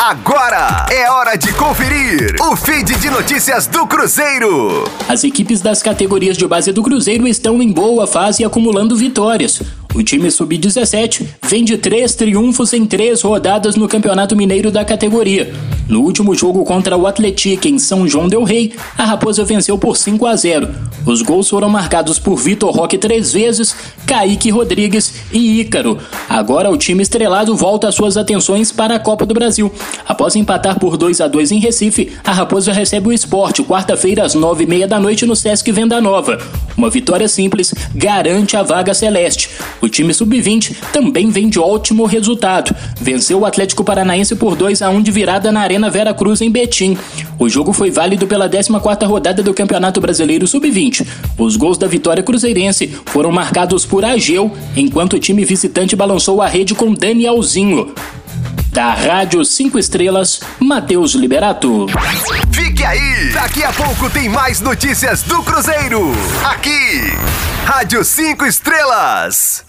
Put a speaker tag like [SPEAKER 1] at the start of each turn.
[SPEAKER 1] Agora é hora de conferir o feed de notícias do Cruzeiro.
[SPEAKER 2] As equipes das categorias de base do Cruzeiro estão em boa fase acumulando vitórias. O time sub-17 vem de três triunfos em três rodadas no Campeonato Mineiro da categoria. No último jogo contra o Atlético em São João del Rei, a Raposa venceu por 5 a 0. Os gols foram marcados por Vitor Roque três vezes, Kaique Rodrigues e Ícaro. Agora o time estrelado volta suas atenções para a Copa do Brasil. Após empatar por 2 a 2 em Recife, a Raposa recebe o esporte quarta-feira às nove e meia da noite no Sesc Venda Nova. Uma vitória simples garante a vaga celeste. O time sub-20 também vem de ótimo resultado. Venceu o Atlético Paranaense por 2 a 1 de virada na Arena Vera Cruz em Betim. O jogo foi válido pela 14ª rodada do Campeonato Brasileiro Sub-20. Os gols da vitória cruzeirense foram marcados por Ageu, enquanto o time visitante balançou a rede com Danielzinho. Da Rádio 5 Estrelas, Matheus Liberato.
[SPEAKER 1] Fique aí! Daqui a pouco tem mais notícias do Cruzeiro. Aqui, Rádio 5 Estrelas.